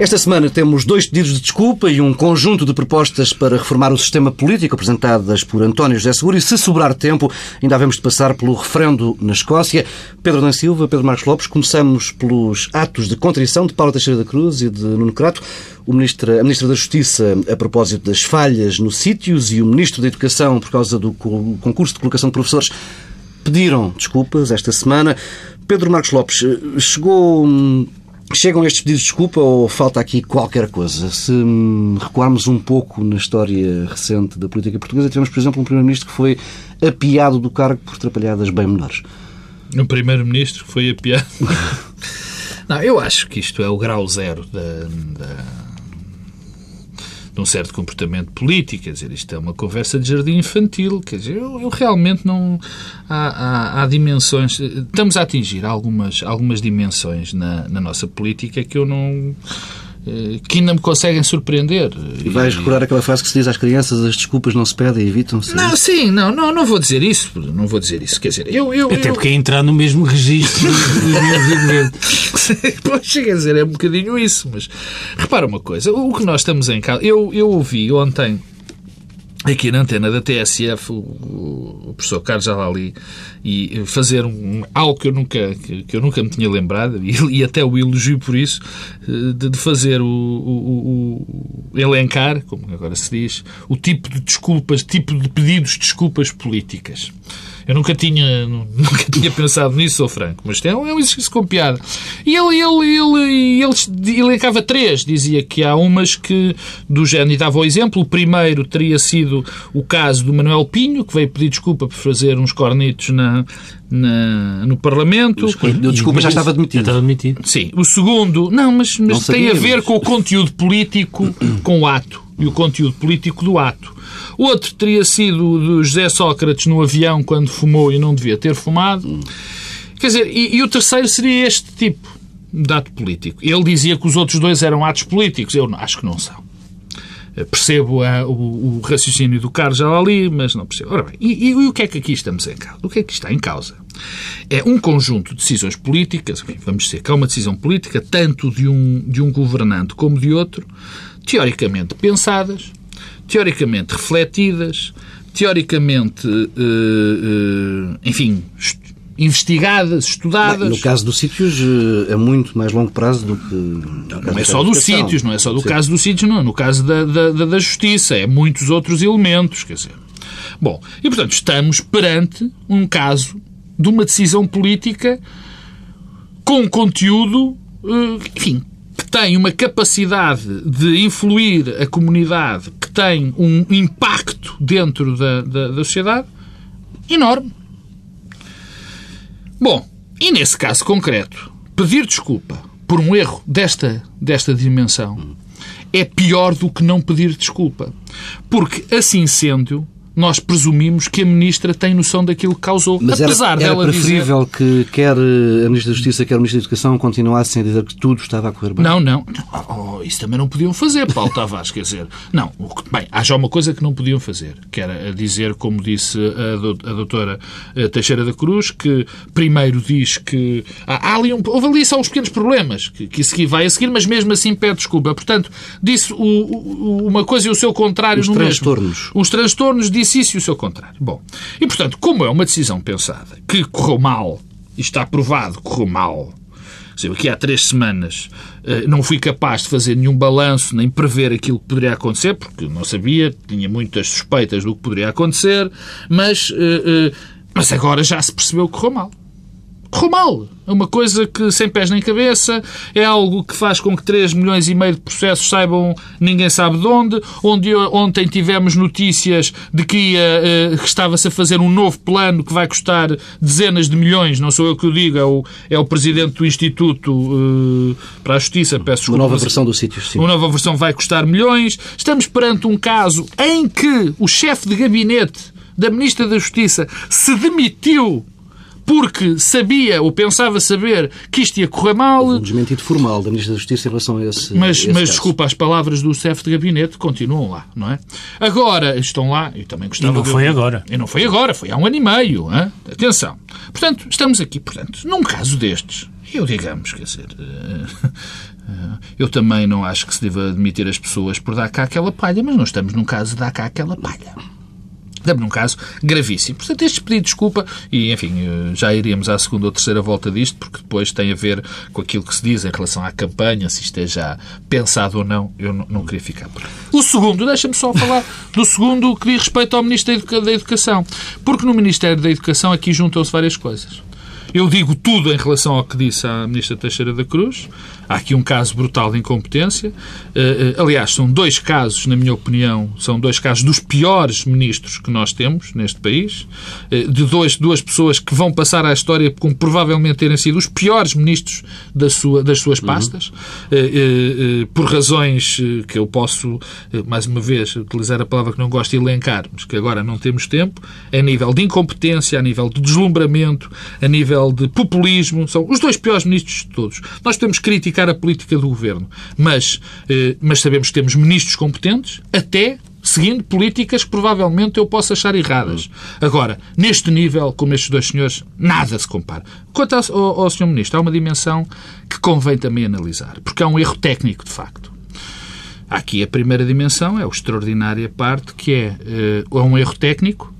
Esta semana temos dois pedidos de desculpa e um conjunto de propostas para reformar o sistema político apresentadas por António José Seguro e, se sobrar tempo, ainda havemos de passar pelo referendo na Escócia. Pedro Dan Silva, Pedro Marcos Lopes, começamos pelos atos de contrição de Paulo Teixeira da Cruz e de Nuno Crato. O ministra, a Ministra da Justiça, a propósito das falhas nos sítios, e o Ministro da Educação, por causa do concurso de colocação de professores, pediram desculpas esta semana. Pedro Marcos Lopes, chegou hum, Chegam estes pedidos de desculpa ou falta aqui qualquer coisa? Se recuarmos um pouco na história recente da política portuguesa, tivemos, por exemplo, um Primeiro-Ministro que foi apiado do cargo por atrapalhadas bem menores. Um Primeiro-Ministro que foi apiado? Não, eu acho que isto é o grau zero da, da de um certo comportamento político. Quer dizer, isto é uma conversa de jardim infantil. Quer dizer, eu, eu realmente não. Há, há, há, dimensões. Estamos a atingir algumas, algumas dimensões na, na nossa política que eu não que ainda me conseguem surpreender. E vais recordar aquela frase que se diz às crianças as desculpas não se pedem, evitam-se? Não, sim, não, não, não vou dizer isso. Não vou dizer isso. Quer dizer, eu... eu Até eu... porque é entrar no mesmo registro pois, quer dizer, é um bocadinho isso, mas repara uma coisa, o que nós estamos em casa... Eu, eu ouvi ontem aqui na antena da TSF, o, professor Carlos Jalali, e fazer um, algo que eu, nunca, que, eu nunca me tinha lembrado, e, e até o elogio por isso, eh, de, de fazer o, o, o, elencar, como agora se diz, o tipo de desculpas, tipo de pedidos de desculpas políticas. Eu nunca tinha, nunca tinha pensado nisso, sou franco, mas é um, é um exercício com piada. E ele, ele, ele, ele, ele elencava três, dizia que há umas que, do género, e dava o exemplo. O primeiro teria sido o caso do Manuel Pinho, que veio pedir desculpa por fazer uns cornitos na, na, no Parlamento. Deu desculpa, já estava demitido. Já estava demitido. Sim. O segundo, não, mas, mas não tem a ver com o conteúdo político, com o ato e o conteúdo político do ato. Outro teria sido do José Sócrates no avião quando fumou e não devia ter fumado. Quer dizer, e, e o terceiro seria este tipo de ato político. Ele dizia que os outros dois eram atos políticos. Eu acho que não são. Percebo a, o, o, raciocínio do Carlos ali, mas não percebo. Ora bem, e, e, o que é que aqui estamos em causa? O que é que está em causa? É um conjunto de decisões políticas, vamos dizer que é uma decisão política, tanto de um, de um governante como de outro, teoricamente pensadas, teoricamente refletidas, teoricamente, uh, uh, enfim, investigadas, estudadas. Bem, no caso dos sítios, é muito mais longo prazo do que. Não, não é só dos sítios, não é só do Sim. caso dos sítios, não. No caso da, da, da, justiça, é muitos outros elementos, quer dizer. Bom, e portanto, estamos perante um caso de uma decisão política com conteúdo, enfim, tem uma capacidade de influir a comunidade, que tem um impacto dentro da, da, da sociedade enorme. Bom, e nesse caso concreto, pedir desculpa por um erro desta, desta dimensão é pior do que não pedir desculpa. Porque, assim sendo, nós presumimos que a Ministra tem noção daquilo que causou. Mas apesar era, era dela preferível dizer... que quer a Ministra da Justiça, quer o Ministro da Educação continuassem a dizer que tudo estava a correr bem. Não, não. Oh, isso também não podiam fazer, Paulo Tavares. Quer dizer, não. Bem, há já uma coisa que não podiam fazer, que era dizer, como disse a, doutora eh, Teixeira da Cruz, que primeiro diz que há, ali um, houve ali só uns pequenos problemas, que, que vai a seguir, mas mesmo assim pede desculpa. Portanto, disse o, o, uma coisa e o seu contrário Os no transtornos. mesmo. Os transtornos disse isso e o seu contrário. Bom, e portanto, como é uma decisão pensada que correu mal, e está provado que correu mal, aqui há três semanas eh, não fui capaz de fazer nenhum balanço nem prever aquilo que poderia acontecer, porque não sabia, tinha muitas suspeitas do que poderia acontecer, mas, eh, eh, mas agora já se percebeu que correu mal correu mal. É uma coisa que sem pés nem cabeça, é algo que faz com que 3 milhões e meio de processos saibam ninguém sabe de onde, onde ontem tivemos notícias de que, uh, que estava-se a fazer um novo plano que vai custar dezenas de milhões, não sou eu que o digo, é o, é o presidente do Instituto uh, para a Justiça, peço desculpa. Uma nova versão do sítio, sim. Uma nova versão vai custar milhões. Estamos perante um caso em que o chefe de gabinete da Ministra da Justiça se demitiu porque sabia ou pensava saber que isto ia correr mal. Um desmentido formal da Ministra da Justiça em relação a esse. Mas, esse mas caso. desculpa, as palavras do chefe de gabinete continuam lá, não é? Agora estão lá, e também gostava E não de... foi agora. E não foi agora, foi há um ano e meio. Hein? Atenção. Portanto, estamos aqui, portanto, num caso destes, Eu, digamos, quer dizer, eu também não acho que se deva admitir as pessoas por dar cá aquela palha, mas nós estamos num caso de dar cá aquela palha. Estamos num caso gravíssimo. Portanto, este pedido de desculpa, e enfim, eh, já iríamos à segunda ou terceira volta disto, porque depois tem a ver com aquilo que se diz em relação à campanha, se isto é já pensado ou não, eu não, queria ficar por. O segundo, deixa-me só falar do segundo que diz respeito ao Ministro da Educação. Porque no Ministério da Educação aqui juntam-se várias coisas. Eu digo tudo em relação ao que disse a Ministra Teixeira da Cruz. Há aqui um caso brutal de incompetência. Eh, eh, aliás, são dois casos, na minha opinião, são dois casos dos piores ministros que nós temos neste país. Eh, de dois, duas pessoas que vão passar à história como provavelmente terem sido os piores ministros da sua, das suas pastas. Uhum. Por razões que eu posso, mais uma vez, utilizar a palavra que não gosto de elencar, mas que agora não temos tempo, a nível de incompetência, a nível de deslumbramento, a nível de populismo. São os dois piores ministros de todos. Nós podemos criticar criticar a política do governo, mas, eh, mas sabemos que temos ministros competentes, até seguindo políticas que provavelmente eu posso achar erradas. Agora, neste nível, como estes dois senhores, nada se compara. Quanto ao, ao. Ministro, há uma dimensão que convém também analisar, porque há um erro técnico, de facto. Aqui a primeira dimensão é a extraordinária parte, que é, uh, um erro técnico,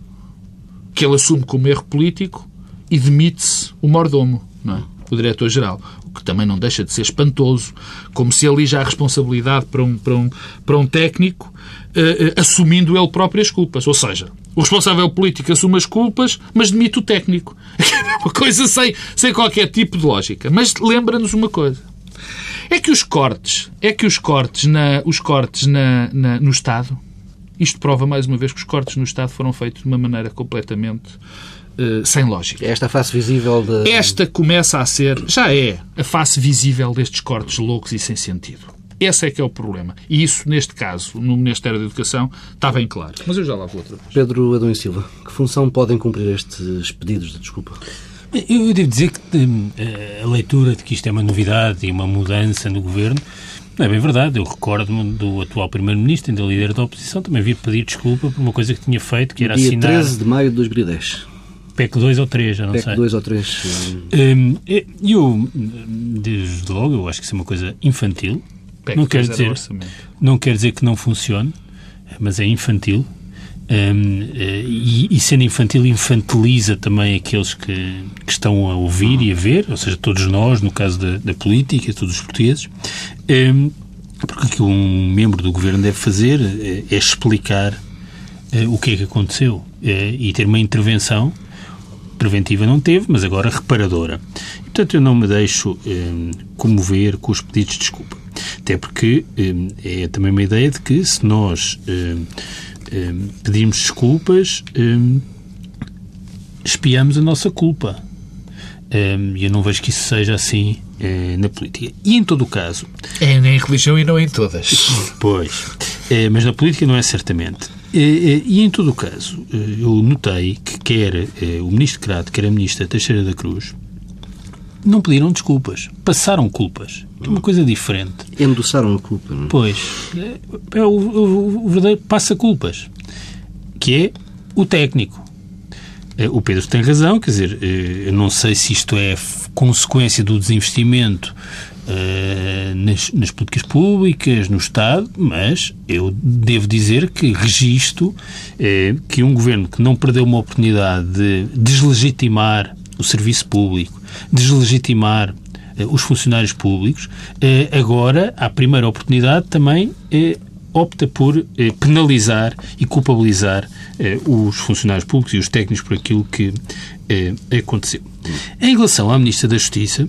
que ele assume como erro político e demite-se o mordomo, não é? o diretor-geral que também não deixa de ser espantoso, como se ali já a responsabilidade para um, para um, para um técnico, uh, uh, assumindo ele próprio as culpas. Ou seja, o responsável político assume as culpas, mas demite o técnico. uma coisa sem, sem qualquer tipo de lógica. Mas lembra-nos uma coisa. É que os cortes, é que os cortes, na, os cortes na, na, no Estado, isto prova mais uma vez que os cortes no Estado foram feitos de uma maneira completamente uh, sem lógica. Esta face visível de... Esta começa a ser, já é, a face visível destes cortes loucos e sem sentido. Esse é que é o problema. E isso, neste caso, no Ministério da Educação, está bem claro. Mas eu já lá vou outra vez. Pedro Adão e Silva, que função podem cumprir estes pedidos de desculpa? Eu devo dizer que hum, a leitura de que isto é uma novidade e uma mudança no governo não é bem verdade. Eu recordo-me do atual Primeiro-Ministro, ainda líder da oposição, também vir pedir desculpa por uma coisa que tinha feito, que era Dia assinar... 13 de maio de 2010. PEC 2 ou 3, já não PEC sei. PEC 2 ou 3. Um, eu, desde logo, eu acho que isso é uma coisa infantil. PEC não quer dizer, não quer dizer que não funcione, mas é infantil. Um, eh, e, e, sendo infantil, infantiliza também aqueles que, que, estão a ouvir e a ver, ou seja, todos nós, no caso da, da política, todos os portugueses. Um, porque o que um membro do governo deve fazer é, é explicar uh, o que é que aconteceu uh, e ter uma intervenção preventiva não teve, mas agora reparadora. portanto, eu não me deixo eh, comover com os pedidos de desculpa. Até porque eh, é também uma ideia de que se nós eh, eh pedimos desculpas, eh, espiamos a nossa culpa. Eh, e eu não vejo que isso seja assim na política. E em todo o caso. É em religião e não em todas. Pois. mas na política não é certamente. E, em todo o caso, eh, eu notei que quer eh, o ministro Crato, quer a ministra Teixeira da Cruz, não pediram desculpas, passaram culpas. É uma coisa diferente. Endossaram a culpa, não é? Pois. É o, o, o verdadeiro passa-culpas, que é o técnico. Eh, o Pedro tem razão, quer dizer, eu não sei se isto é consequência do desinvestimento uh, nas, nas, políticas públicas, no Estado, mas eu devo dizer que registro uh, que um governo que não perdeu uma oportunidade de deslegitimar o serviço público, deslegitimar uh, os funcionários públicos, agora, à primeira oportunidade, também opta por penalizar e culpabilizar os funcionários públicos e os técnicos por aquilo que aconteceu. Em relação à Ministra da Justiça,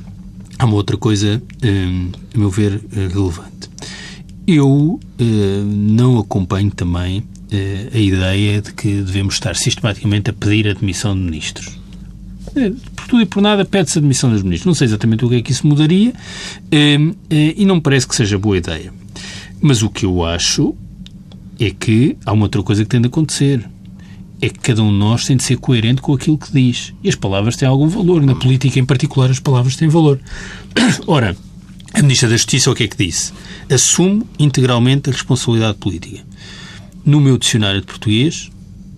há uma outra coisa, hum, a meu ver, eh, relevante. Eu eh, não acompanho também eh, a ideia de que devemos estar sistematicamente a pedir a demissão de ministros. Por tudo e por nada pede-se a demissão dos ministros. Não sei exatamente o que é que isso mudaria hum, e não me parece que seja boa ideia. Mas o que eu acho é que há uma outra coisa que tem de acontecer é que cada um de nós tem de ser coerente com aquilo que diz. E as palavras têm algum valor. Na política, em particular, as palavras têm valor. Ora, a Ministra da Justiça o que é que disse? Assumo integralmente a responsabilidade política. No meu dicionário de português,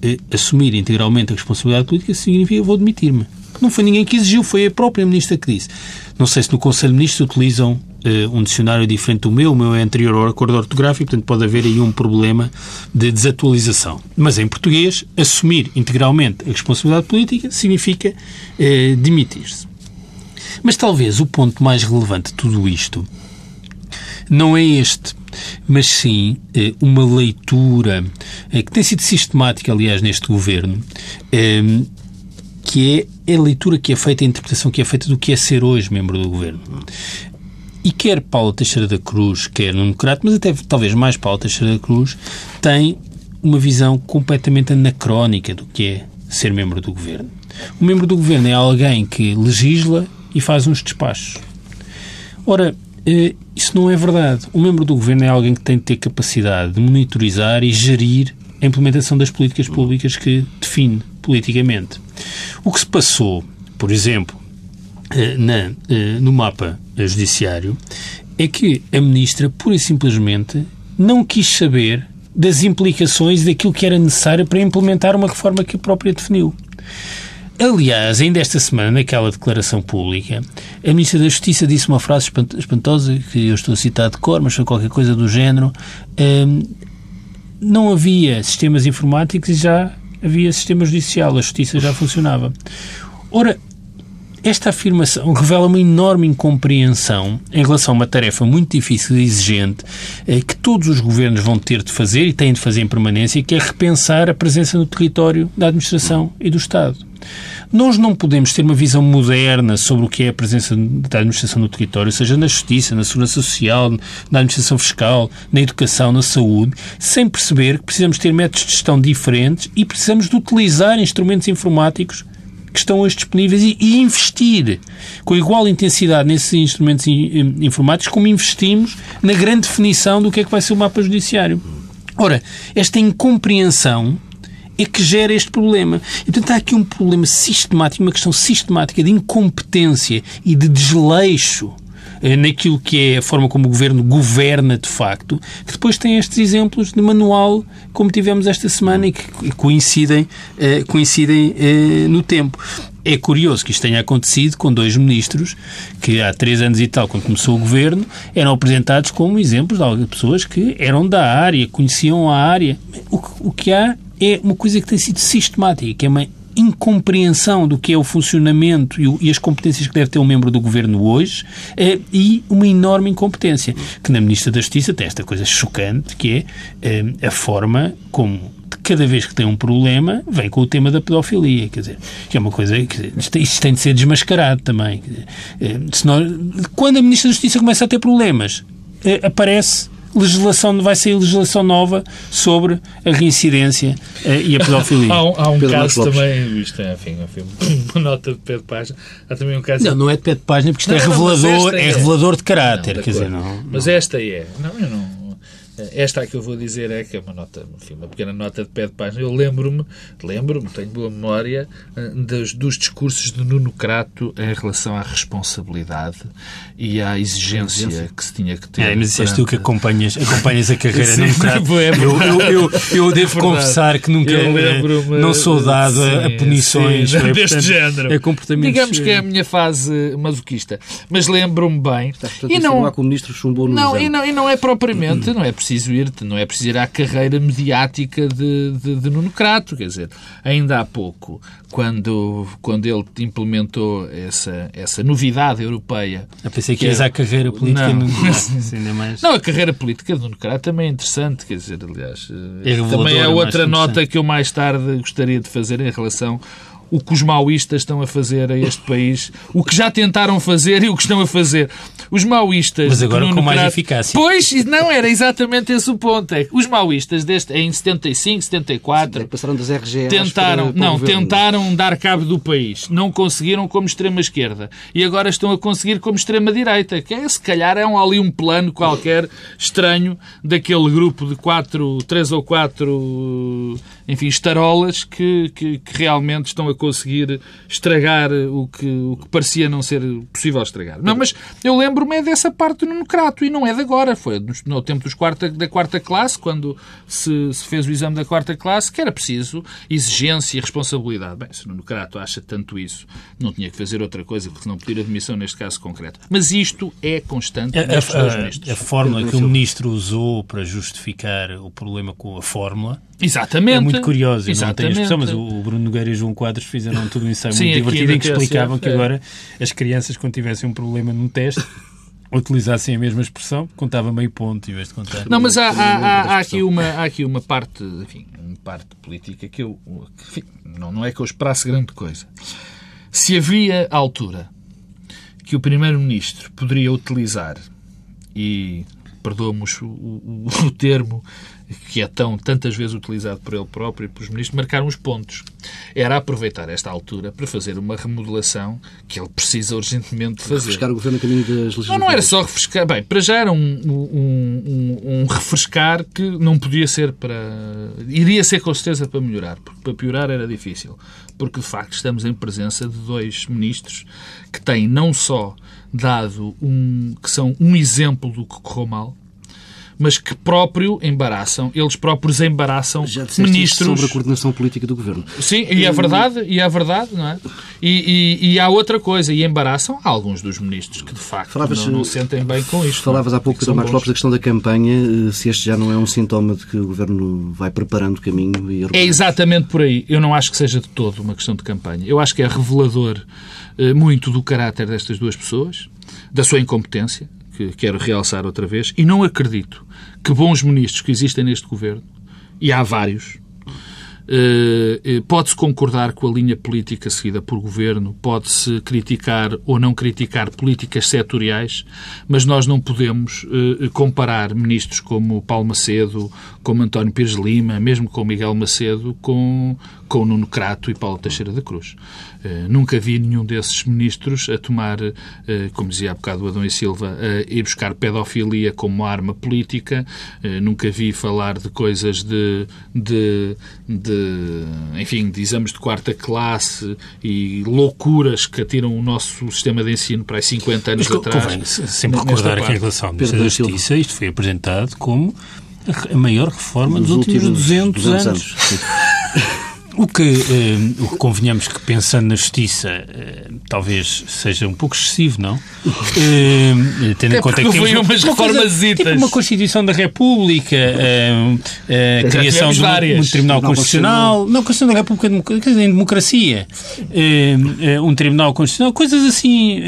eh, assumir integralmente a responsabilidade política significa vou demitir-me. Não foi ninguém que exigiu, foi a própria Ministra que disse. Não sei se no Conselho de Ministros utilizam uh, um dicionário diferente do meu, o meu é anterior ao acordo ortográfico, portanto pode haver aí um problema de desatualização. Mas em português, assumir integralmente a responsabilidade política significa uh, demitir-se. Mas talvez o ponto mais relevante de tudo isto não é este, mas sim uh, uma leitura que tem sido sistemática, aliás, neste governo, que é a leitura que é feita, a interpretação que é feita do que é ser hoje membro do governo. E quer Paulo Teixeira da Cruz, quer Nuno Crato, mas até talvez mais Paulo Teixeira da Cruz, tem uma visão completamente anacrónica do que é ser membro do governo. O membro do governo é alguém que legisla e faz uns despachos. Ora, eh, isso não é verdade. O membro do governo é alguém que tem de ter capacidade de monitorizar e gerir a implementação das políticas públicas que define politicamente. O que se passou, por exemplo, na, eh, no mapa judiciário é que a ministra, pura e simplesmente, não quis saber das implicações daquilo que era necessário para implementar uma reforma que a própria definiu. Aliás, ainda esta semana, naquela declaração pública, a Ministra da Justiça disse uma frase espantosa, que eu estou a citar de cor, mas foi qualquer coisa do género. Um, não havia sistemas informáticos e já havia sistema judicial, a justiça já funcionava. Ora, esta afirmação revela uma enorme incompreensão em relação a uma tarefa muito difícil e exigente eh, que todos os governos vão ter de fazer e têm de fazer em permanência, que é repensar a presença no território da administração e do Estado. Nós não podemos ter uma visão moderna sobre o que é a presença da administração no território, seja na justiça, na segurança social, na administração fiscal, na educação, na saúde, sem perceber que precisamos ter métodos de gestão diferentes e precisamos de utilizar instrumentos informáticos que estão hoje disponíveis e, e, investir com igual intensidade nesses instrumentos informáticos como investimos na grande definição do que é que vai ser o mapa judiciário. Ora, esta incompreensão é que gera este problema. E, portanto, há aqui um problema sistemático, uma questão sistemática de incompetência e de desleixo naquilo que é a forma como o governo governa de facto, que depois tem estes exemplos de manual, como tivemos esta semana, e que coincidem, eh, coincidem eh, no tempo. É curioso que isto tenha acontecido com dois ministros que há três anos e tal, quando começou o governo, eram apresentados como exemplos de pessoas que eram da área, conheciam a área. O que há é uma coisa que tem sido sistemática, que é uma incompreensão do que é o funcionamento e, as competências que deve ter um membro do governo hoje eh, e uma enorme incompetência. Que na Ministra da Justiça tem esta coisa chocante que é eh, a forma como cada vez que tem um problema, vem com o tema da pedofilia. Quer dizer, que é uma coisa que isto tem de ser desmascarado também. Eh, senão, quando a Ministra da Justiça começa a ter problemas, aparece legislação, vai sair legislação nova sobre a reincidência uh, e a pedofilia. há um, há um caso também, isto é, enfim, enfim, uma nota de pé de página, há também um caso... Não, não é de pé de página, porque isto é não, é revelador, é, é, revelador de caráter, não, quer dizer, não... Mas esta é, não, eu não esta que eu vou dizer é que é uma nota, enfim, uma pequena nota de pé de página. Eu lembro-me, lembro-me, tenho boa memória eh, dos, dos discursos de Nuno Crato em relação à responsabilidade e à exigência, que se tinha que ter. É, mas és tu que acompanhas, acompanhas a carreira Nuno Crato. É eu, eu, eu, eu é devo confessar que nunca não sou dado sim, a punições sim, é, deste portanto, género. É comportamento Digamos que é a minha fase masoquista. Mas lembro-me bem. Está, portanto, e não, com o ministro chumbou no não, e não, e não é propriamente, não é preciso ir, não é preciso ir à carreira mediática de, de, de Nuno Crato, quer dizer, ainda há pouco, quando, quando ele implementou essa, essa novidade europeia. Eu pensei que, que ias é... à carreira política não. Nuno Crato, mais. Não, a carreira política de Nuno Crato também é interessante, quer dizer, aliás, é também é outra nota que eu mais tarde gostaria de fazer em relação o que os maoístas estão a fazer a este país, o que já tentaram fazer e o que estão a fazer. Os maoístas. Mas agora com mais eficácia. Pois, não era exatamente esse o ponto. É, os maoístas deste, em 75, 74. passaram das RGs tentaram, para, para Não, tentaram dar cabo do país. Não conseguiram como extrema-esquerda. E agora estão a conseguir como extrema-direita. Que é, se calhar é um, ali um plano qualquer estranho daquele grupo de quatro, três ou quatro, enfim, estarolas que, que, que realmente estão a conseguir estragar o que, o que parecia não ser possível estragar. Não, mas eu lembro-me é dessa parte do Necrato e não é de agora. Foi no tempo dos quarta, da quarta classe, quando se, se, fez o exame da quarta classe, que era preciso exigência e responsabilidade. Bem, se o Necrato acha tanto isso, não tinha que fazer outra coisa que não pedir admissão neste caso concreto. Mas isto é constante a, a, a, a fórmula que o ministro usou para justificar o problema com a fórmula Exatamente. É muito curioso, Exatamente. não tenho expressão, mas o Bruno Nogueira e o João Quadros fizeram tudo um ensaio Sim, muito divertido em que explicavam que agora as crianças, quando tivessem um problema num teste, utilizassem a mesma expressão, contava meio ponto em vez de contar. Não, mas há, há, há, aqui, uma, há aqui uma parte, enfim, uma parte política que eu. Enfim, não, não é que eu esperasse grande coisa. Se havia altura que o Primeiro-Ministro poderia utilizar, e perdoa-me o, o, o termo, que é tão tantas vezes utilizado por ele próprio e pelos ministros, marcar uns pontos. Era aproveitar esta altura para fazer uma remodelação que ele precisa urgentemente fazer. Refrescar o governo a caminho das legislativas. Não, não era só refrescar. Bem, para já era um, um, um, um refrescar que não podia ser para. iria ser com certeza para melhorar, porque para piorar era difícil. Porque de facto estamos em presença de dois ministros que têm não só dado um. que são um exemplo do que correu mal, mas que próprio embaraçam, eles próprios embaraçam Já ministros. sobre a coordenação política do governo. Sim, e é verdade, e é verdade, não é? E, e, e há outra coisa, e embaraçam alguns dos ministros que de facto Falavas, não, não sentem bem com isto. Falavas há pouco, Pedro Marcos Lopes, da questão da campanha, eh, se este já não é um sintoma de que o governo vai preparando o caminho e É exatamente por aí. Eu não acho que seja de todo uma questão de campanha. Eu acho que é revelador eh, muito do caráter destas duas pessoas, da sua incompetência, que quero realçar outra vez, e não acredito que bons ministros que existem neste governo, e há vários, eh, eh, pode-se concordar com a linha política seguida por governo, pode-se criticar ou não criticar políticas setoriais, mas nós não podemos eh, comparar ministros como Paulo Macedo, como António Pires Lima, mesmo com Miguel Macedo, com, com Nuno Crato e Paulo Teixeira da Cruz. Nunca vi nenhum desses ministros a tomar, como dizia há bocado o Adão e Silva, a ir buscar pedofilia como arma política. Nunca vi falar de coisas de, de, de enfim, de exames de quarta classe e loucuras que atiram o nosso sistema de ensino para aí 50 anos Mas, atrás. Convém sempre recordar que em relação ao Ministério da Justiça isto foi apresentado como a maior reforma dos, dos últimos, últimos 200, 200 anos. anos. O que, eh, o que convenhamos que, pensando na justiça, eh, talvez seja um pouco excessivo, não? Eh, tendo em conta que temos umas reformas tipo uma Constituição da República, eh, eh, a criação de um, um, Tribunal Constitucional, não, Constituição da República em democracia, eh, eh, um Tribunal Constitucional, coisas assim,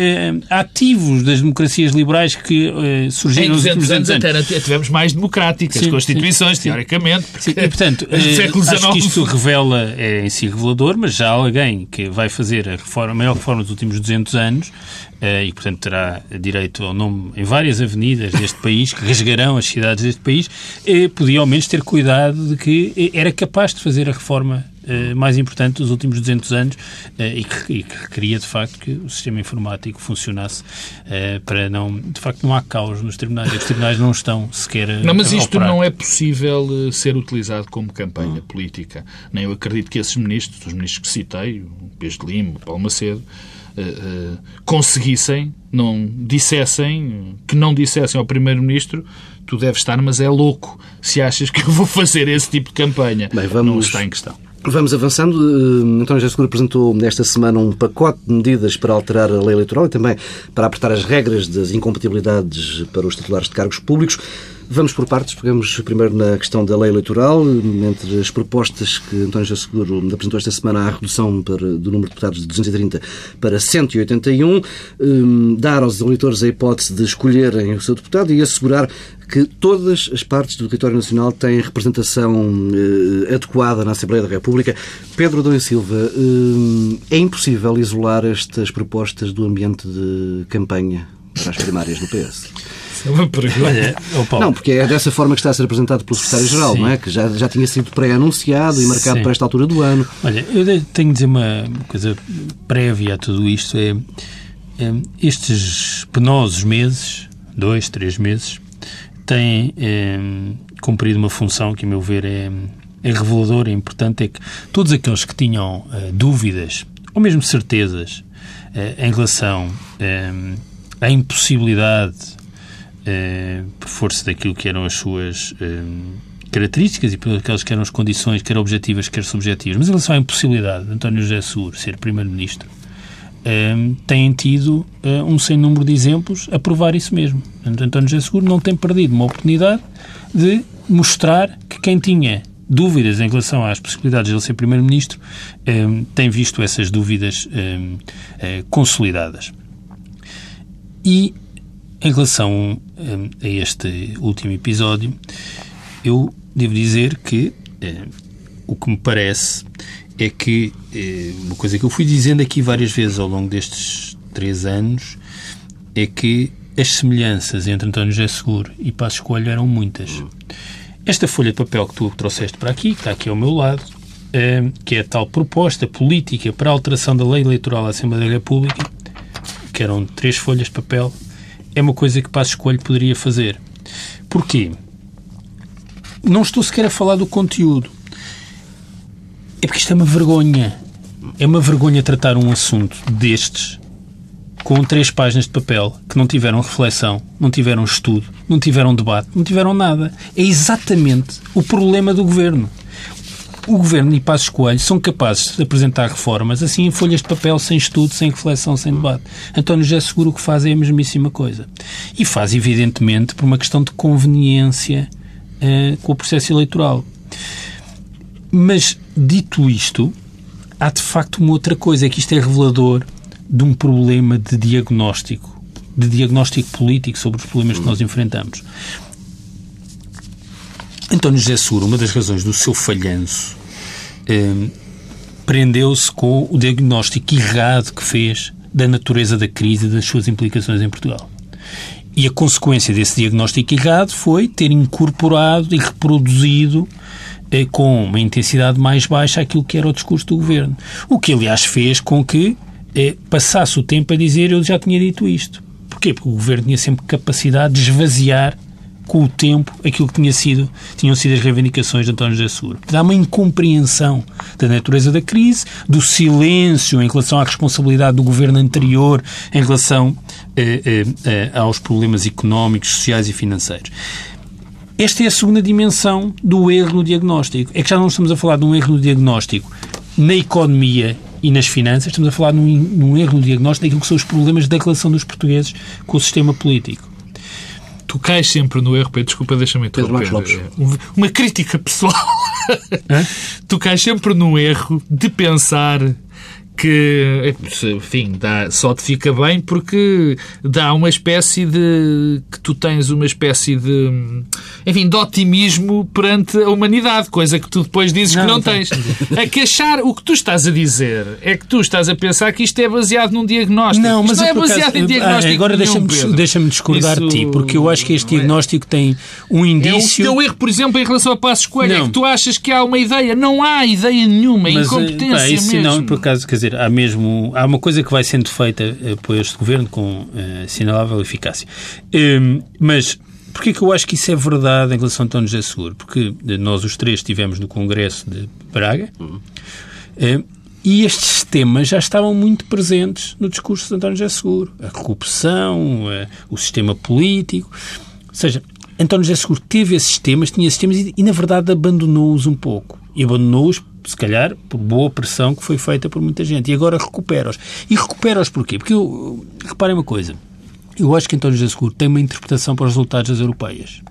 ativos das democracias liberais que surgiram nos últimos anos. Até tivemos mais democráticas, sim, constituições, sim, teoricamente. Sim, e, portanto, acho que isto revela é em si revelador, mas já alguém que vai fazer a, reforma, a maior reforma dos últimos 200 anos eh, e, portanto, terá direito ao nome em várias avenidas deste país, que rasgarão as cidades deste país, podia ao menos ter cuidado de que eh, era capaz de fazer a reforma mais importante dos últimos 200 anos e que, e que queria, de facto, que o sistema informático funcionasse para não... De facto, não há caos nos tribunais. Os tribunais não estão sequer Não, mas isto não é possível ser utilizado como campanha política. Nem eu acredito que esses ministros, os ministros que citei, o Pedro de Lima, o Paulo Macedo, uh, conseguissem, não dissessem, que não dissessem ao Primeiro-Ministro tu deves estar, mas é louco se achas que eu vou fazer esse tipo de campanha. Bem, vamos... Não está em questão. Vamos avançando. Uh, António José Seguro apresentou esta semana um pacote de medidas para alterar a lei eleitoral e também para apertar as regras das incompatibilidades para os titulares de cargos públicos. Vamos por partes, pegamos primeiro na questão da lei eleitoral. Entre as propostas que António José Seguro apresentou esta semana, há a redução para, do número de deputados de 230 para 181, um, dar aos eleitores a hipótese de escolherem o seu deputado e assegurar que todas as partes do território nacional têm representação uh, adequada na Assembleia da República. Pedro Adão e Silva, uh, é impossível isolar estas propostas do ambiente de campanha para as primárias do PS? É uma pergunta. Olha, oh não, porque é dessa forma que está a ser apresentado pelo Secretário-Geral, não é? Que já, já tinha sido pré-anunciado e marcado Sim. para esta altura do ano. Olha, eu tenho de dizer uma coisa prévia a tudo isto. É, é estes penosos meses, dois, três meses, têm é, cumprido uma função que, a meu ver, é, é revelador, é importante, é que todos aqueles que tinham uh, dúvidas ou mesmo certezas uh, em relação à impossibilidade, por força daquilo que eram as suas características e por aquelas que eram as condições, quer objetivas, quer subjetivas, mas em relação à impossibilidade de António José Seguro ser Primeiro-Ministro, têm tido um sem número de exemplos a provar isso mesmo. António José Seguro não tem perdido uma oportunidade de mostrar que quem tinha dúvidas em relação às possibilidades de ele ser Primeiro-Ministro, tem visto essas dúvidas uh, consolidadas. E em relação a este último episódio, eu devo dizer que o que me parece é que uh, uma coisa que eu fui dizendo aqui várias vezes ao longo destes três anos é que as semelhanças entre António José Seguro e Passos Coelho eram muitas. Esta folha de papel que tu trouxeste para aqui, que está aqui ao meu lado, eh, que é a tal proposta política para a alteração da lei eleitoral da Assembleia da República, que eram três folhas de papel, é uma coisa que Passo Escolho poderia fazer. Porquê? Não estou sequer a falar do conteúdo. É porque isto é uma vergonha. É uma vergonha tratar um assunto destes com três páginas de papel que não tiveram reflexão, não tiveram estudo, não tiveram debate, não tiveram nada. É exatamente o problema do governo. O governo e Passos Coelho são capazes de apresentar reformas assim em folhas de papel, sem estudo, sem reflexão, sem debate. António José Seguro que faz é a mesmíssima coisa. E faz, evidentemente, por uma questão de conveniência uh, com o processo eleitoral. Mas, dito isto, há de facto uma outra coisa, é que isto é revelador de um problema de diagnóstico, de diagnóstico político sobre os problemas que nós enfrentamos. António José Sura, uma das razões do seu falhanço, eh, prendeu-se com o diagnóstico errado que fez da natureza da crise e das suas implicações em Portugal. E a consequência desse diagnóstico errado foi ter incorporado e reproduzido com uma intensidade mais baixa aquilo que era o discurso do governo. O que, aliás, fez com que é, passasse o tempo a dizer eu já tinha dito isto. Porquê? Porque o governo tinha sempre capacidade de esvaziar com o tempo aquilo que tinha sido, tinham sido as reivindicações de António José Seguro. Dá uma incompreensão da natureza da crise, do silêncio em relação à responsabilidade do governo anterior em relação eh, eh, eh, aos problemas económicos, sociais e financeiros. Esta é a segunda dimensão do erro no diagnóstico. É que já não estamos a falar de um erro no diagnóstico na economia e nas finanças, estamos a falar num, num erro no diagnóstico daquilo que são os problemas da relação dos portugueses com o sistema político. Tu cais sempre no erro, Pedro, desculpa, deixa-me interromper. Uma crítica pessoal. tu cais sempre no erro de pensar que, enfim, dá, só te fica bem porque dá uma espécie de. que tu tens uma espécie de. enfim, de otimismo perante a humanidade, coisa que tu depois dizes não, que não, tens. É que achar. o que tu estás a dizer é que tu estás a pensar que isto é baseado num diagnóstico. Não, mas não é baseado acaso, em diagnóstico. Agora deixa-me deixa discordar de ti, porque eu acho que este é. diagnóstico tem um indício. É o teu erro, por exemplo, em relação a Passos Coelho, é que tu achas que há uma ideia. Não há ideia nenhuma, é incompetência pá, isso mesmo. Não, por acaso, quer dizer, dizer, há mesmo há uma coisa que vai sendo feita uh, por este governo com uh, assinalável eficácia. Um, mas porquê que eu acho que isso é verdade em relação a António José Seguro? Porque uh, nós os três estivemos no Congresso de Braga uhum. e estes temas já estavam muito presentes no discurso de António José Seguro. A corrupção, o sistema político. Ou seja, António José Seguro teve esses temas, tinha esses temas e, e na verdade, abandonou-os um pouco. E abandonou-os se calhar, por boa pressão que foi feita por muita gente. E agora recupera-os. E recupera-os porquê? Porque, eu, reparem uma coisa, eu acho que António José Seguro tem uma interpretação para os resultados das europeias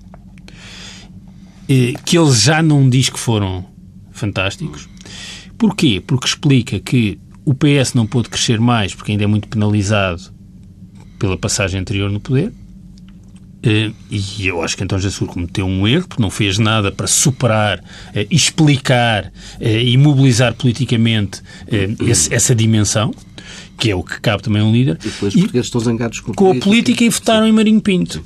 eh, que ele já não diz que foram fantásticos. Porquê? Porque explica que o PS não pôde crescer mais porque ainda é muito penalizado pela passagem anterior no poder e eu acho que António Jesus cometeu um erro, porque não fez nada para superar, eh, explicar eh, e mobilizar politicamente essa dimensão, que é o que cabe também a um líder. E depois os portugueses estão zangados com, com a política e votaram Sim. em Marinho Pinto.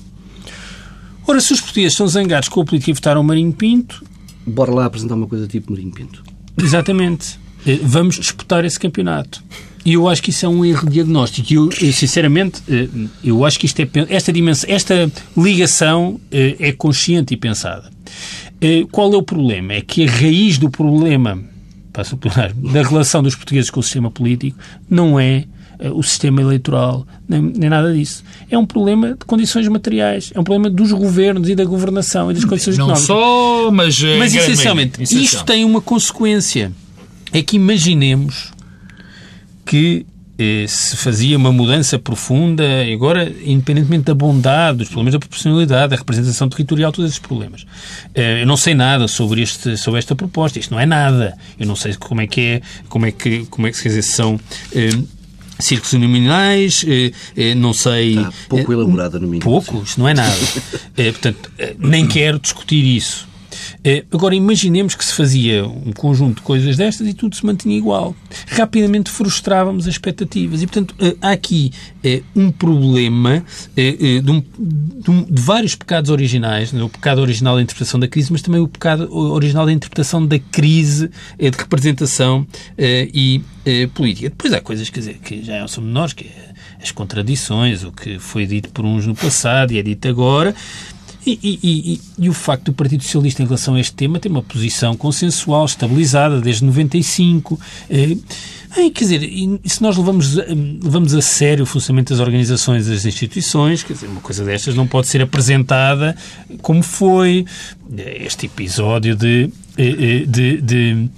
Ora, se os portugueses estão zangados com a política e votaram em Marinho Pinto... Bora lá apresentar uma coisa tipo Marinho Pinto. Exatamente. Vamos disputar esse campeonato. E eu acho que isso é um erro diagnóstico. Eu, eu sinceramente, eh, eu acho que isto é, esta, dimensão, esta ligação eh, é consciente e pensada. eh, qual é o problema? É que a raiz do problema da relação dos portugueses com o sistema político não é o sistema eleitoral, nem, nem, nada disso. É um problema de condições materiais, é um problema dos governos e da governação e das condições não económicas. Não só, mas... Mas, essencialmente, isto tem uma consequência. É que imaginemos que eh, se fazia uma mudança profunda, agora, independentemente da bondade, dos problemas da proporcionalidade, da representação territorial, todos esses problemas. Eh, eu não sei nada sobre, este, sobre esta proposta. Isto não é nada. Eu não sei como é que é, como é que, como é que quer dizer, são eh, círculos nominais, não sei... Está pouco elaborada no mínimo. Pouco, isto não é nada. portanto, nem quero discutir isso. Eh, agora, imaginemos que se fazia um conjunto de coisas destas e tudo se mantinha igual. Rapidamente frustrávamos as expectativas. E, portanto, eh, há aqui eh, um problema de, vários pecados originais. O pecado original da interpretação da crise, mas também o pecado original da interpretação da crise de representação e política. Depois há coisas, quer dizer, que já são menores, que é as contradições, o que foi dito por uns no passado e é dito agora. E, e, e, e, o facto do Partido Socialista em relação a este tema tem uma posição consensual, estabilizada desde 95. Eh, quer dizer, se nós levamos, levamos a sério o funcionamento das organizações das instituições, quer dizer, uma coisa destas não pode ser apresentada como foi este episódio de, eh, eh, de, de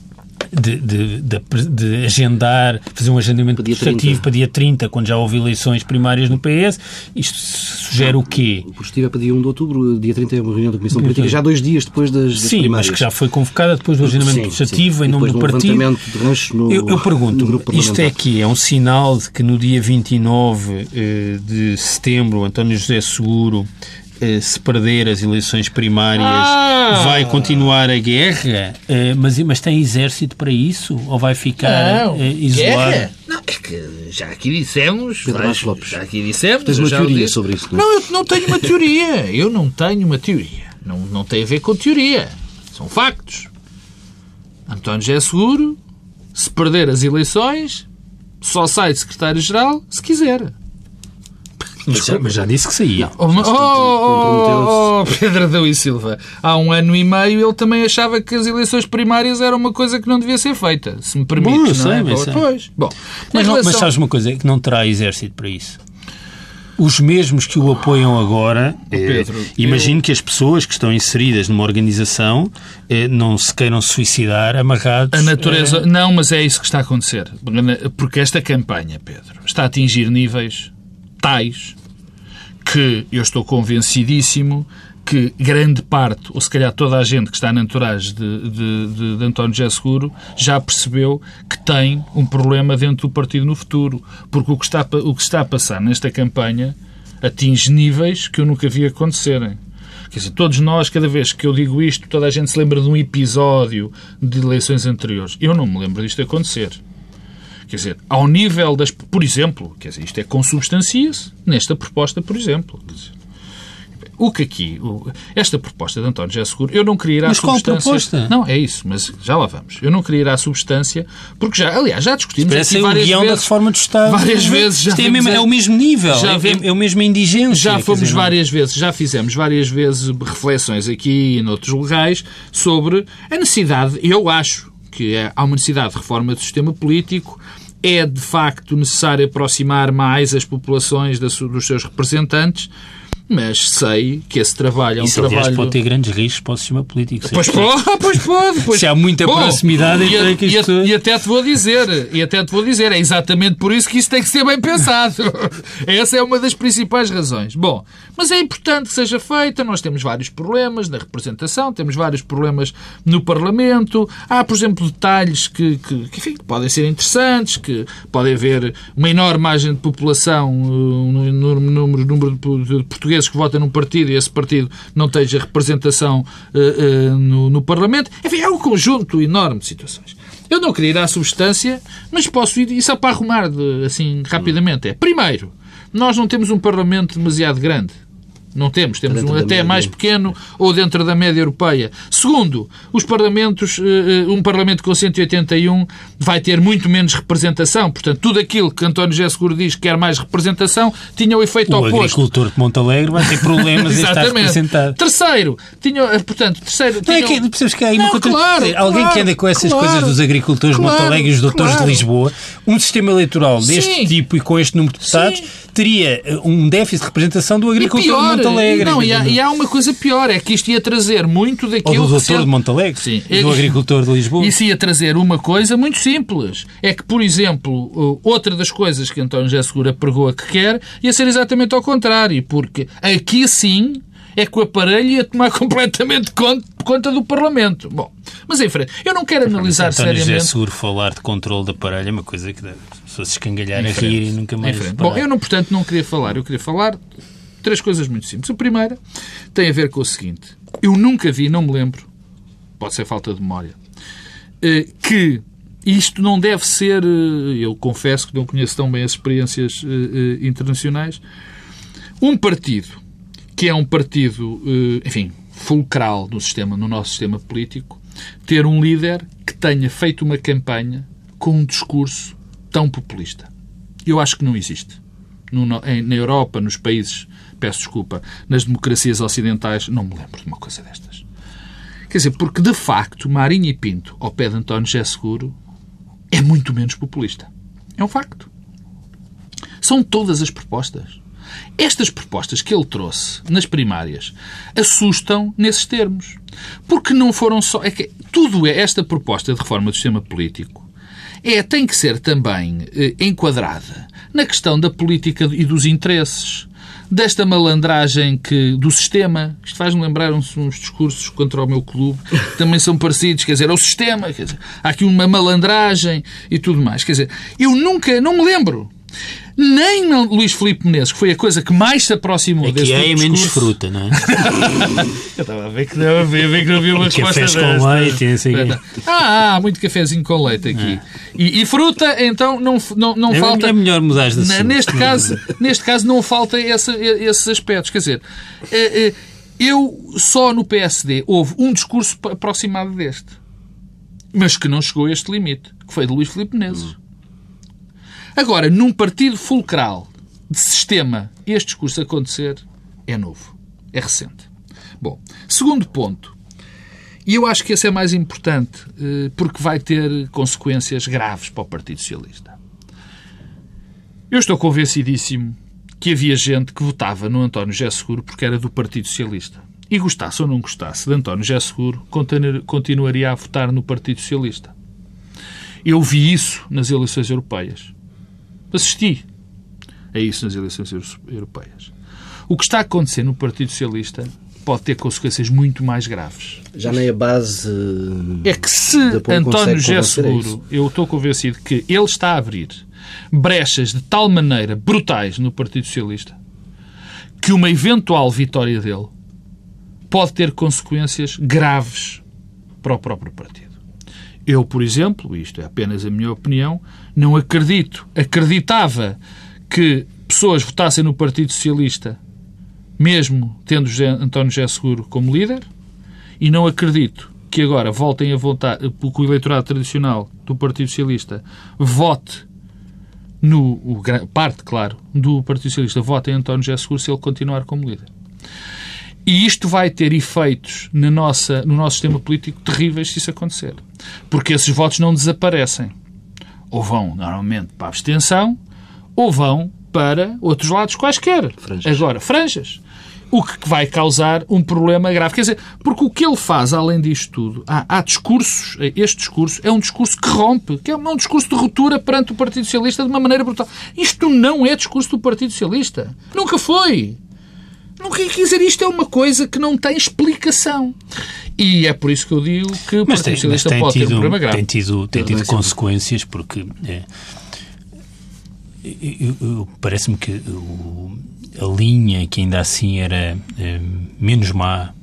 de, de, de, de agendar, fazer um agendamento legislativo para dia 30, quando já houve eleições primárias no PS. Isto sugere o quê? O positivo é para dia 1 de outubro, dia 30 é uma reunião da Comissão Política, já dois dias depois das, das sim, primárias. Sim, mas que já foi convocada depois do agendamento legislativo em nome do partido. De no, eu, eu pergunto, isto é aqui, é um sinal de que no dia 29 eh, de setembro, António José Seguro se perder as eleições primárias, ah! vai continuar a guerra? Eh, mas, mas tem exército para isso? Ou vai ficar não, eh, isolado? Guerra? Não, é que já aqui dissemos. Pedro Lopes. Já aqui dissemos. Tens uma teoria sobre isso? Não? não, eu não tenho uma teoria. Eu não tenho uma teoria. Não, não tem a ver com teoria. São factos. António já é seguro. Se perder as eleições, só sai de secretário-geral se quiser. Mas já, mas já disse que saía. Oh, oh, oh, Pedro Adão e Silva, há um ano e meio ele também achava que as eleições primárias eram uma coisa que não devia ser feita, se me permite. Bom, eu sei, é? mas pois. Bom, mas, relação... mas sabes uma coisa, é que não terá exército para isso os mesmos que o apoiam agora, Pedro, eh, imagino eu... que as pessoas que estão inseridas numa organização eh, não se queiram suicidar amarrados. A natureza. Eh... Não, mas é isso que está a acontecer. Porque esta campanha, Pedro, está a atingir níveis tais que eu estou convencidíssimo que grande parte, ou se calhar toda a gente que está na entourage de, de, de, de António José Seguro já percebeu que tem um problema dentro do partido no futuro. Porque o que está, o que está a passar nesta campanha atinge níveis que eu nunca vi acontecerem. Quer dizer, todos nós, cada vez que eu digo isto, toda a gente se lembra de um episódio de eleições anteriores. Eu não me lembro disto acontecer. Quer dizer, ao nível das. Por exemplo, quer dizer, isto é consubstancia-se nesta proposta, por exemplo. Dizer, o que aqui, o, esta proposta de António José Seguro, eu não queria ir à mas substância. Qual proposta? Não, é isso, mas já lá vamos. Eu não queria ir à substância, porque já, aliás, já discutimos Parece aqui várias o guião vezes. da reforma do Estado. Várias vezes já é, mesmo, é, o mesmo nível, já é, é o mesmo indigência. Já fomos dizer, várias vezes, já fizemos várias vezes reflexões aqui e noutros lugares sobre a necessidade, eu acho que há uma necessidade de reforma do sistema político, é de facto necessário aproximar mais as populações dos seus representantes, mas sei que esse trabalho é um Isso, trabalho... Aliás, pode ter grandes riscos para o sistema político. Pois pode, pois pode. Pois... Se há muita Bom, proximidade e, entre e, isto... e até te vou dizer, e até te vou dizer, é exatamente por isso que isso tem que ser bem pensado. Essa é uma das principais razões. Bom, mas é importante que seja feita. Nós temos vários problemas na representação, temos vários problemas no Parlamento. Há, por exemplo, detalhes que, que, que, enfim, podem ser interessantes, que pode haver uma enorme margem de população, um número, número de portugueses vezes que vota num partido e esse partido não esteja representação uh, uh, no, no, Parlamento. Enfim, é um conjunto enorme de situações. Eu não queria ir à substância, mas posso ir, isso é para arrumar de, assim rapidamente. É, primeiro, nós não temos um Parlamento demasiado grande. Não temos. Temos um até mais pequeno ou dentro da média europeia. Segundo, os parlamentos, eh, eh, um parlamento com 181 vai ter muito menos representação. Portanto, tudo aquilo que António José Seguro diz que quer mais representação tinha o efeito o oposto. O agricultor de Montalegre vai ter problemas em estar representado. Terceiro, tinha, eh, portanto, terceiro... Tinha... Não é que, percebes que há aí uma contra... claro, Alguém claro, que anda com essas claro, coisas dos agricultores de Montalegre e os doutores de Lisboa, um sistema eleitoral deste Sim. tipo e com este número de deputados, Sim. teria um déficit de representação do agricultor Montalegre. Não, e há, e há, uma coisa pior, é que isto ia trazer muito daquilo... Ou do doutor de Montalegre, Sim. do agricultor de Lisboa. Isso ia trazer uma coisa muito simples. É que, por exemplo, outra das coisas que António José Segura pregou a que quer ia ser exatamente ao contrário, porque aqui sim é que o aparelho ia tomar completamente conta do Parlamento. Bom, mas em frente, eu não quero analisar António seriamente... José Seguro falar de controle de aparelho é uma coisa que deve, se escangalhar a rir e nunca mais... Bom, eu não, portanto, não queria falar. Eu queria falar três coisas muito simples. A primeira tem a ver com o seguinte. Eu nunca vi, não me lembro, pode ser falta de memória, eh, que isto não deve ser, eh, eu confesso que não conheço tão bem as experiências eh, internacionais, um partido que é um partido, enfim, fulcral no sistema, no nosso sistema político, ter um líder que tenha feito uma campanha com um discurso tão populista. Eu acho que não existe. No, na Europa, nos países peço desculpa, nas democracias ocidentais, não me lembro de uma coisa destas. Quer dizer, porque de facto Marinho e Pinto, ao pé de António José Seguro, é muito menos populista. É um facto. São todas as propostas. Estas propostas que ele trouxe nas primárias assustam nesses termos. Porque não foram só. É que tudo é esta proposta de reforma do sistema político é, tem que ser também eh, enquadrada na questão da política e dos interesses desta malandragem que, do sistema. Isto faz-me lembrar uns, uns, discursos contra o meu clube, que também são parecidos. Quer dizer, é o sistema. Quer dizer, há aqui uma malandragem e tudo mais. Quer dizer, eu nunca, não me lembro nem Luís Filipe Menezes, que foi a coisa que mais se aproximou Aqui desse é menos fruta, não é? Eu estava a ver que não havia, ver que não havia uma resposta Cafés com leite, assim. Ah, há muito cafezinho com leite aqui. É. E, e, fruta, então, não, não, não é, falta... É melhor mudar de assunto. Neste caso, neste caso não falta esse, esses aspectos. Quer dizer, é, é, eu só no PSD houve um discurso aproximado deste. Mas que não chegou a este limite, que foi de Luís Filipe Menezes. Agora, num partido fulcral de sistema, este discurso acontecer é novo, é recente. Bom, segundo ponto, e eu acho que esse é mais importante, eh, porque vai ter consequências graves para o Partido Socialista. Eu estou convencidíssimo que havia gente que votava no António José Seguro porque era do Partido Socialista. E gostasse ou não gostasse de António José Seguro, continuaria a votar no Partido Socialista. Eu vi isso nas eleições europeias. Assisti a isso nas eleições europeias. O que está a acontecer no Partido Socialista pode ter consequências muito mais graves. Já nem a base. É que se António José Seguro, eu estou convencido que ele está a abrir brechas de tal maneira brutais no Partido Socialista que uma eventual vitória dele pode ter consequências graves para o próprio partido. Eu, por exemplo, isto é apenas a minha opinião, não acredito. Acreditava que pessoas votassem no Partido Socialista, mesmo tendo José, António José Seguro como líder, e não acredito que agora voltem a votar, que o eleitorado tradicional do Partido Socialista vote no o, parte, claro, do Partido Socialista vote em António José Seguro se ele continuar como líder. E isto vai ter efeitos na nossa, no nosso sistema político terríveis se isso acontecer. Porque esses votos não desaparecem. Ou vão, normalmente, para a abstenção, ou vão para outros lados quaisquer. Franjas. Agora, franjas. O que vai causar um problema grave. Quer dizer, porque o que ele faz, além disto tudo, há, há discursos, este discurso é um discurso que rompe, que é um discurso de ruptura perante o Partido Socialista de uma maneira brutal. Isto não é discurso do Partido Socialista. Nunca foi. Não quer dizer, isto é uma coisa que não tem explicação. E é por isso que eu digo que o Partido Socialista pode tido, ter um problema grave. Tem tido, tem tido consequências, porque é, parece-me que o, a linha que ainda assim era é, menos má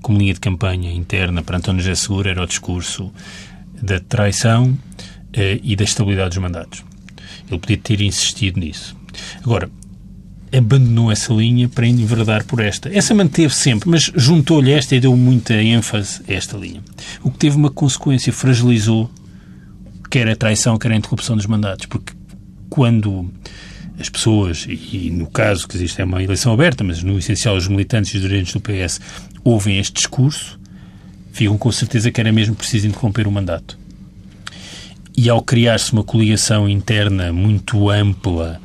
como linha de campanha interna para António José Seguro era o discurso da traição é, e da estabilidade dos mandatos. Ele podia ter insistido nisso. Agora, abandonou essa linha para enverdar por esta. Essa manteve sempre, mas juntou-lhe esta e deu muita ênfase a esta linha. O que teve uma consequência, fragilizou quer a traição, quer a interrupção dos mandatos, porque quando as pessoas, e no caso que existe é uma eleição aberta, mas no essencial os militantes e os dirigentes do PS ouvem este discurso, ficam com certeza que era mesmo preciso interromper o mandato. E ao criar-se uma coligação interna muito ampla,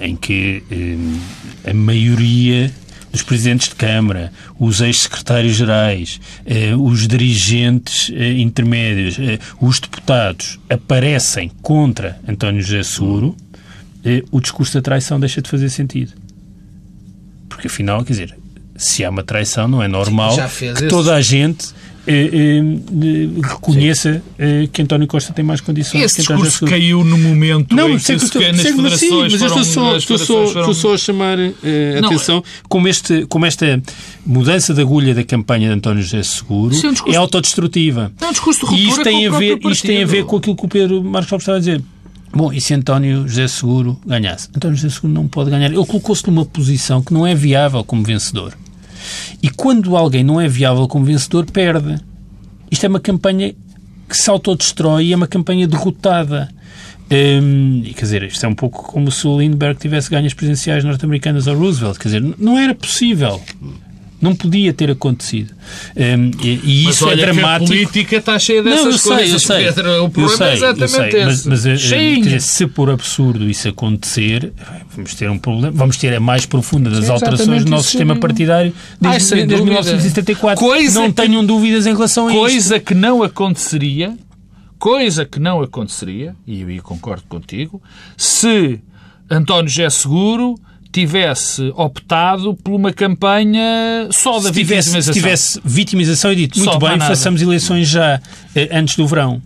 em que eh, a maioria dos presidentes de Câmara, os ex-secretários-gerais, eh, os dirigentes intermédios, os deputados aparecem contra António José Seguro, o discurso da traição deixa de fazer sentido. Porque afinal, quer dizer, se há uma traição, não é normal Sim, que toda a gente eh, eh, reconheça eh, que António Costa tem mais condições. Esse discurso caiu no momento não, em que, que se nas federações sim, mas eu estou só, estou só, estou só a chamar uh, atenção como, este, como esta mudança de agulha da campanha de António José Seguro é, um discurso, é autodestrutiva. É um discurso de e isto tem, a ver, isto tem a ver com aquilo que o Pedro Marcos Lopes estava a dizer. Bom, e se António José Seguro ganhasse? António José Seguro não pode ganhar. Ele colocou-se numa posição que não é viável como vencedor. E quando alguém não é viável como vencedor, perde. Isto é uma campanha que se autodestrói e é uma campanha derrotada. Um, e, quer dizer, isto é um pouco como se o Lindbergh tivesse ganho as presidenciais norte-americanas ao Roosevelt. Quer dizer, não era possível. Não podia ter acontecido. Um, e, e mas isso é dramático. a política está cheia dessas não, eu sei, coisas, eu sei, Pedro. O problema sei, é exatamente esse. Mas, mas eh, dizer, se por absurdo isso acontecer, vamos ter um problema. Vamos ter a mais profunda das Sim, alterações do nosso sistema partidário desde, Ai, desde 1974. Coisa não que, tenham dúvidas em relação a isso. Coisa que não aconteceria, coisa que não aconteceria, e eu concordo contigo, se António José Seguro tivesse optado por uma campanha só da se tivesse, vitimização. Se tivesse vitimização e dito, muito só bem, façamos eleições já eh, antes do verão.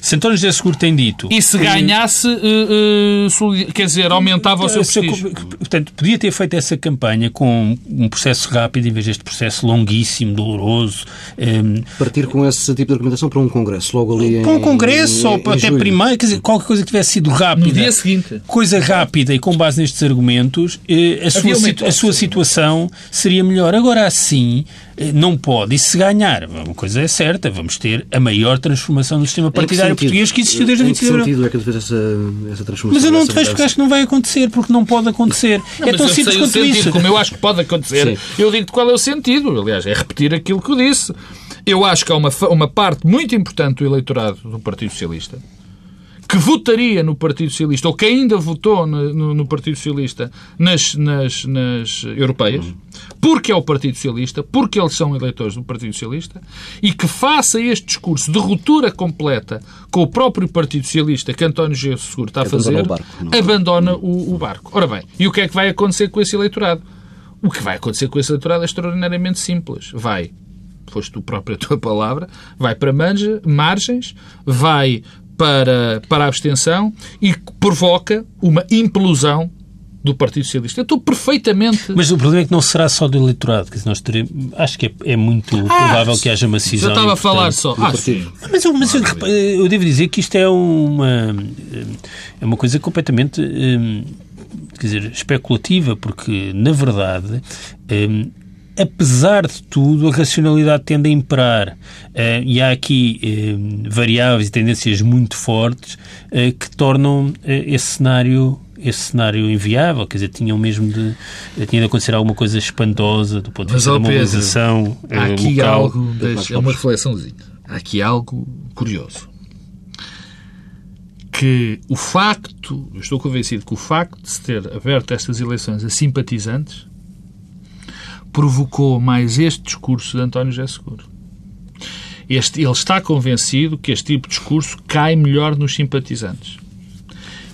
Se António José Seguro tem dito... E se ganhasse, uh, uh, quer dizer, aumentava o seu prestígio. Portanto, podia ter feito essa campanha com um processo rápido em vez deste processo longuíssimo, doloroso. Um, ehm, Partir com esse tipo de argumentação para um congresso, logo ali em Para um congresso, em, ou em até julho. primeiro, quer dizer, qualquer coisa que tivesse sido rápida. No dia seguinte. Coisa rápida e com base nestes argumentos, a, sua, a sua situação seria melhor. Agora, assim, não pode. E se ganhar, uma coisa é certa, vamos ter a maior transformação do sistema partidário português que existiu desde o 25 de sentido é que fez essa, essa transformação? Mas eu não te vejo porque acho que não vai acontecer, porque não pode acontecer. Não, é tão simples quanto sentido, isso. Como eu acho que pode acontecer, Sim. eu digo-te qual é o sentido. Aliás, é repetir aquilo que eu disse. Eu acho que há uma, uma parte muito importante do eleitorado do Partido Socialista que votaria no Partido Socialista, ou que ainda votou no, no, Partido Socialista nas, nas, nas europeias, porque é o Partido Socialista, porque eles são eleitores do Partido Socialista, e que faça este discurso de ruptura completa com o próprio Partido Socialista que António Gê Seguro está a fazer, abandona, o barco, abandona o, o barco. Ora bem, e o que é que vai acontecer com esse eleitorado? O que vai acontecer com esse eleitorado é extraordinariamente simples. Vai foste tu próprio a tua palavra, vai para margens, vai para, para a abstenção e provoca uma implosão do Partido Socialista. Eu estou perfeitamente. Mas o problema é que não será só do eleitorado. Que nós teremos... Acho que é, é muito ah, provável que haja uma cisão. Eu estava a falar só. Ah, sim. Mas, eu, mas eu, eu, devo dizer que isto é uma, é uma coisa completamente. Hum, quer dizer, especulativa, porque, na verdade, hum, apesar de tudo, a racionalidade tende a imperar. Uh, e há aqui uh, variáveis e tendências muito fortes uh, que tornam esse cenário esse cenário inviável, quer dizer, tinham mesmo de, tinha de acontecer alguma coisa espantosa do ponto de vista da mobilização Pedro, há aqui local. algo, é uma reflexãozinha, há aqui algo curioso. Que o facto, eu estou convencido que o facto de se ter aberto estas eleições a simpatizantes provocou mais este discurso de António José Seguro. Este, ele está convencido que este tipo de discurso cai melhor nos simpatizantes.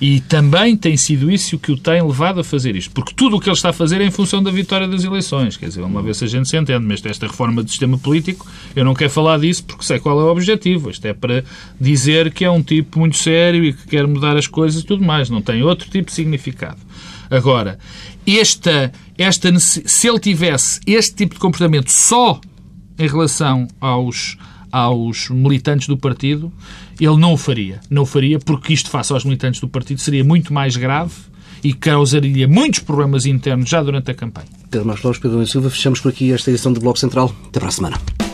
E também tem sido isso que o tem levado a fazer isto. Porque tudo o que ele está a fazer é em função da vitória das eleições. Quer dizer, uma vez a gente se entende, mas esta reforma do sistema político, eu não quero falar disso porque sei qual é o objetivo. Isto é para dizer que é um tipo muito sério e que quer mudar as coisas e tudo mais. Não tem outro tipo de significado. Agora, esta, esta, se ele tivesse este tipo de comportamento só em relação aos, aos militantes do partido, ele não o faria. Não o faria porque isto, face aos militantes do partido, seria muito mais grave e causaria muitos problemas internos já durante a campanha. Pedro Marcos Pedro Silva, fechamos por aqui esta edição do Bloco Central. Até para a semana.